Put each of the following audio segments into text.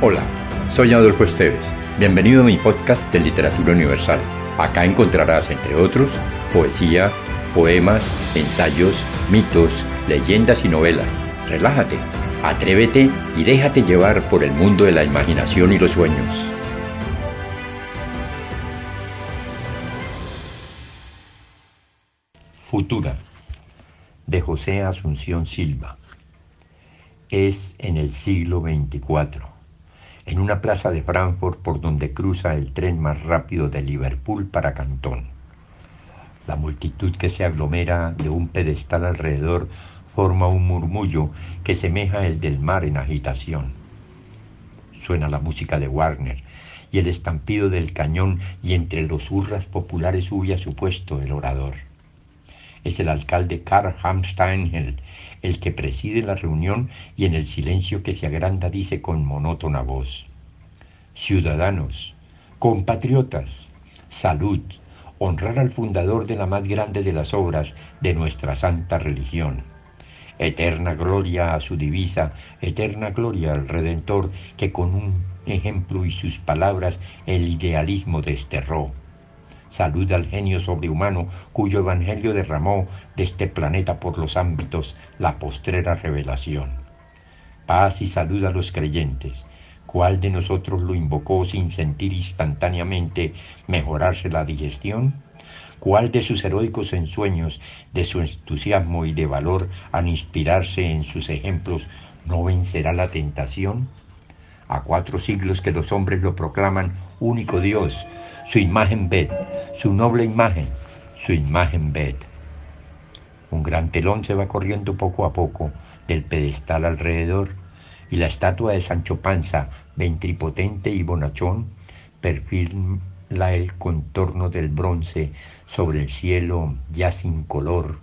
Hola, soy Adolfo Esteves. Bienvenido a mi podcast de Literatura Universal. Acá encontrarás, entre otros, poesía, poemas, ensayos, mitos, leyendas y novelas. Relájate, atrévete y déjate llevar por el mundo de la imaginación y los sueños. Futura, de José Asunción Silva. Es en el siglo 24 en una plaza de Frankfurt por donde cruza el tren más rápido de Liverpool para Cantón. La multitud que se aglomera de un pedestal alrededor forma un murmullo que semeja el del mar en agitación. Suena la música de Warner y el estampido del cañón y entre los hurras populares sube a su puesto el orador. Es el alcalde Karl Hamsteingel el que preside la reunión y en el silencio que se agranda dice con monótona voz, Ciudadanos, compatriotas, salud, honrar al fundador de la más grande de las obras de nuestra santa religión. Eterna gloria a su divisa, eterna gloria al Redentor que con un ejemplo y sus palabras el idealismo desterró Salud al genio sobrehumano cuyo evangelio derramó de este planeta por los ámbitos la postrera revelación. Paz y salud a los creyentes. ¿Cuál de nosotros lo invocó sin sentir instantáneamente mejorarse la digestión? ¿Cuál de sus heroicos ensueños, de su entusiasmo y de valor al inspirarse en sus ejemplos, no vencerá la tentación? A cuatro siglos que los hombres lo proclaman único Dios, su imagen ved, su noble imagen, su imagen ved. Un gran telón se va corriendo poco a poco del pedestal alrededor y la estatua de Sancho Panza, ventripotente y bonachón, perfila el contorno del bronce sobre el cielo ya sin color,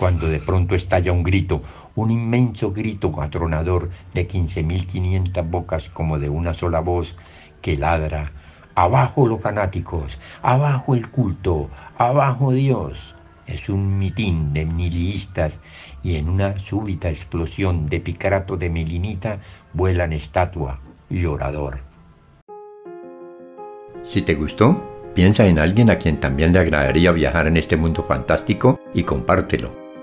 cuando de pronto estalla un grito, un inmenso grito atronador de quince mil quinientas bocas como de una sola voz que ladra Abajo los fanáticos, abajo el culto, abajo Dios. Es un mitín de nihilistas y en una súbita explosión de picarato de melinita vuelan estatua y orador. Si te gustó, piensa en alguien a quien también le agradaría viajar en este mundo fantástico y compártelo.